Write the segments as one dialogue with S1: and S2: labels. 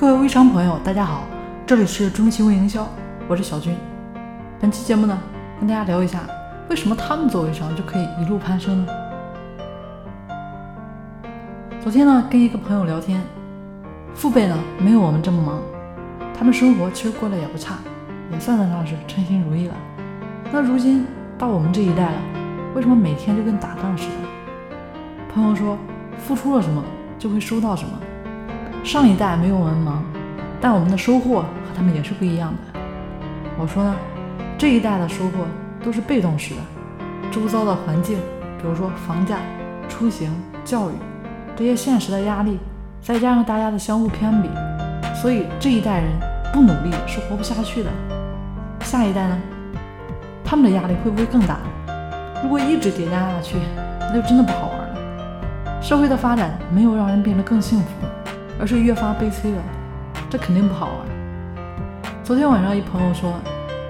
S1: 各位微商朋友，大家好，这里是中期微营销，我是小军。本期节目呢，跟大家聊一下，为什么他们做微商就可以一路攀升呢？昨天呢，跟一个朋友聊天，父辈呢没有我们这么忙，他们生活其实过得也不差，也算得上是称心如意了。那如今到我们这一代了，为什么每天就跟打仗似的？朋友说，付出了什么就会收到什么。上一代没有文盲，但我们的收获和他们也是不一样的。我说呢，这一代的收获都是被动式的，周遭的环境，比如说房价、出行、教育这些现实的压力，再加上大家的相互攀比，所以这一代人不努力是活不下去的。下一代呢，他们的压力会不会更大？如果一直叠加下去，那就真的不好玩了。社会的发展没有让人变得更幸福，而是越发悲催了，这肯定不好啊。昨天晚上一朋友说：“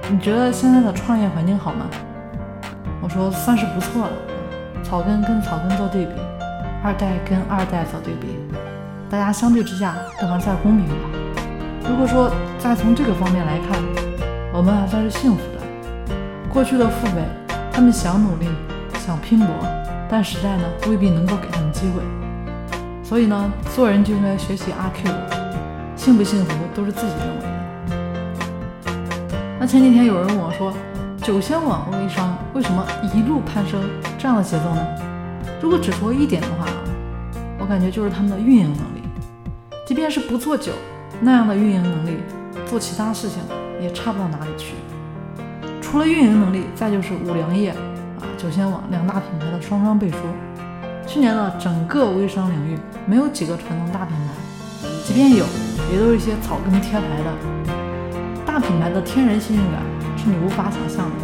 S1: 你觉得现在的创业环境好吗？”我说：“算是不错了，草根跟草根做对比，二代跟二代做对比，大家相对之下都还算公平吧。如果说再从这个方面来看，我们还算是幸福的。过去的父辈，他们想努力，想拼搏。”但时代呢未必能够给他们机会，所以呢做人就应该学习阿 Q，幸不幸福都是自己认为的。那前几天有人问我说，酒仙网微商为什么一路攀升这样的节奏呢？如果只说一点的话，我感觉就是他们的运营能力。即便是不做酒那样的运营能力，做其他事情也差不到哪里去。除了运营能力，再就是五粮液。啊酒仙网两大品牌的双双背书。去年呢，整个微商领域没有几个传统大品牌，即便有，也都是一些草根贴牌的。大品牌的天然信任感是你无法想象的。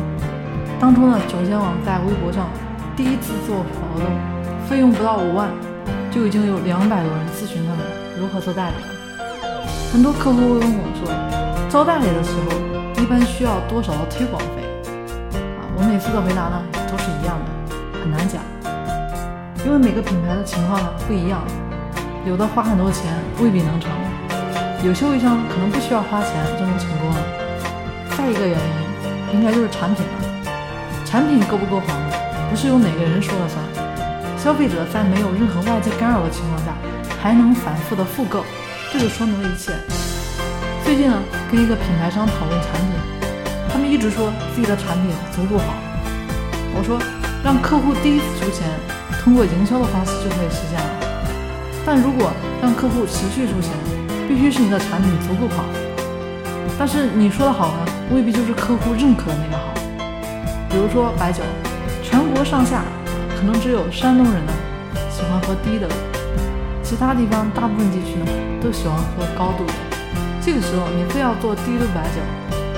S1: 当初呢，九仙网在微博上第一次做活动，费用不到五万，就已经有两百多人咨询他们如何做代理了。很多客户会问我说，招代理的时候一般需要多少的推广费？啊，我每次的回答呢？都是一样的，很难讲，因为每个品牌的情况呢不一样，有的花很多钱未必能成，有些微商可能不需要花钱就能成功了。再一个原因，应该就是产品了，产品够不够好？不是由哪个人说了算，消费者在没有任何外界干扰的情况下，还能反复的复购，这就说明了一切。最近呢，跟一个品牌商讨论产品，他们一直说自己的产品足够好。我说，让客户第一次出钱，通过营销的方式就可以实现了。但如果让客户持续出钱，必须是你的产品足够好。但是你说的好呢，未必就是客户认可的那个好。比如说白酒，全国上下可能只有山东人呢喜欢喝低的，其他地方大部分地区呢都喜欢喝高度的。这个时候你非要做低度白酒，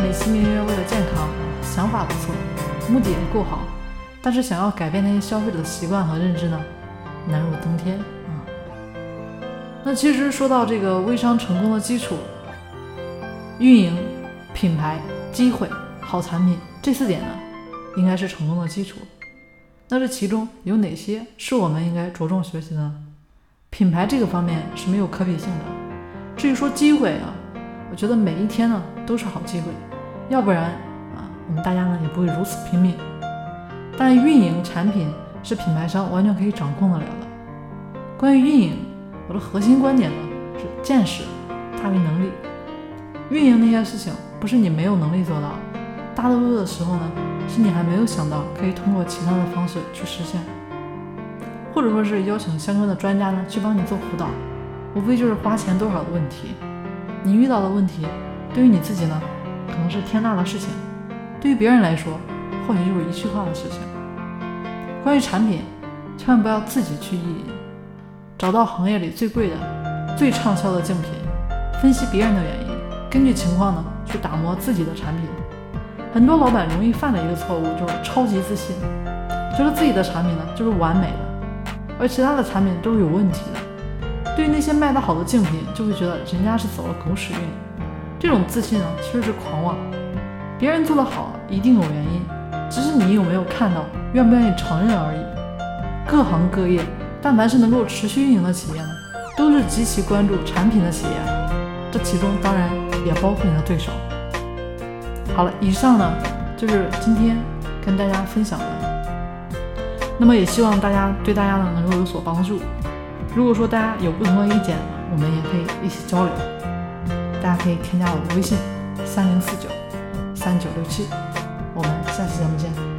S1: 美其名曰为了健康，想法不错，目的也够好。但是想要改变那些消费者的习惯和认知呢，难如登天啊。那其实说到这个微商成功的基础，运营、品牌、机会、好产品这四点呢，应该是成功的基础。那这其中有哪些是我们应该着重学习的？品牌这个方面是没有可比性的。至于说机会啊，我觉得每一天呢都是好机会，要不然啊，我们大家呢也不会如此拼命。但运营产品是品牌商完全可以掌控得了的。关于运营，我的核心观点呢是见识大于能力。运营那些事情不是你没有能力做到，大多数的时候呢是你还没有想到可以通过其他的方式去实现，或者说是邀请相关的专家呢去帮你做辅导，无非就是花钱多少的问题。你遇到的问题，对于你自己呢可能是天大的事情，对于别人来说。或许就是一句话的事情。关于产品，千万不要自己去意淫，找到行业里最贵的、最畅销的竞品，分析别人的原因，根据情况呢去打磨自己的产品。很多老板容易犯的一个错误就是超级自信，觉得自己的产品呢就是完美的，而其他的产品都是有问题的。对于那些卖得好的竞品，就会觉得人家是走了狗屎运。这种自信呢其实是狂妄，别人做得好一定有原因。只是你有没有看到，愿不愿意承认而已。各行各业，但凡是能够持续运营的企业呢，都是极其关注产品的企业。这其中当然也包括你的对手。好了，以上呢就是今天跟大家分享的。那么也希望大家对大家呢能够有所帮助。如果说大家有不同的意见，我们也可以一起交流。大家可以添加我的微信：三零四九三九六七。我们下期节目见。